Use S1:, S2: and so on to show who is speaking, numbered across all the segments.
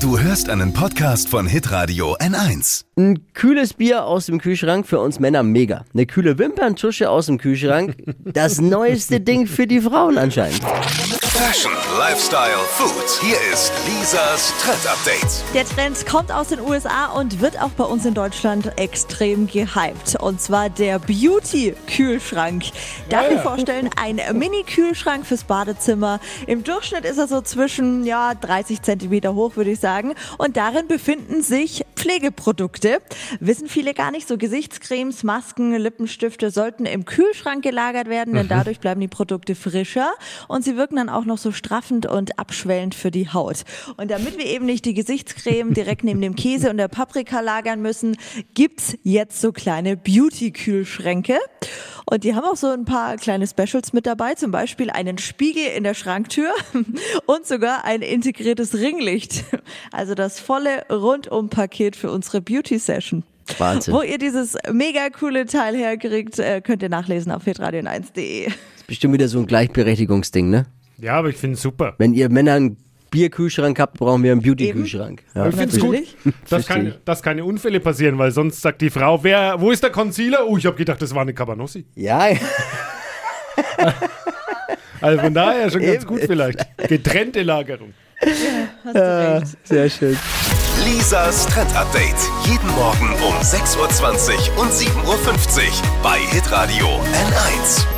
S1: Du hörst einen Podcast von Hitradio N1.
S2: Ein kühles Bier aus dem Kühlschrank für uns Männer mega. Eine kühle Wimperntusche aus dem Kühlschrank, das neueste Ding für die Frauen anscheinend.
S1: Fashion, Lifestyle, Food. Hier ist Lisas Trend Update.
S3: Der Trend kommt aus den USA und wird auch bei uns in Deutschland extrem gehypt. Und zwar der Beauty-Kühlschrank. Darf ich vorstellen, ein Mini-Kühlschrank fürs Badezimmer. Im Durchschnitt ist er so zwischen ja, 30 Zentimeter hoch, würde ich sagen. Und darin befinden sich Pflegeprodukte. Wissen viele gar nicht. So Gesichtscremes, Masken, Lippenstifte sollten im Kühlschrank gelagert werden, denn dadurch bleiben die Produkte frischer und sie wirken dann auch noch so straffend und abschwellend für die Haut. Und damit wir eben nicht die Gesichtscreme direkt neben dem Käse und der Paprika lagern müssen, gibt's jetzt so kleine Beauty-Kühlschränke. Und die haben auch so ein paar kleine Specials mit dabei, zum Beispiel einen Spiegel in der Schranktür und sogar ein integriertes Ringlicht. Also das volle Rundum-Paket für unsere Beauty-Session.
S2: Wahnsinn.
S3: Wo ihr dieses mega coole Teil herkriegt, äh, könnt ihr nachlesen auf hitradion1.de.
S2: Bestimmt wieder so ein Gleichberechtigungsding, ne?
S4: Ja, aber ich finde es super.
S2: Wenn ihr Männer einen Bierkühlschrank habt, brauchen wir einen Beauty-Kühlschrank. Ja.
S4: Ich finde es gut, dass keine, dass keine Unfälle passieren, weil sonst sagt die Frau, wer, wo ist der Concealer? Oh, ich habe gedacht, das war eine Cabanossi.
S2: Ja,
S4: Also von daher schon ganz gut vielleicht. Getrennte Lagerung.
S3: Hast du recht.
S2: sehr schön.
S1: Lisas Trend Update. Jeden Morgen um 6.20 Uhr und 7.50 Uhr bei Hitradio N1.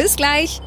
S5: Bis gleich.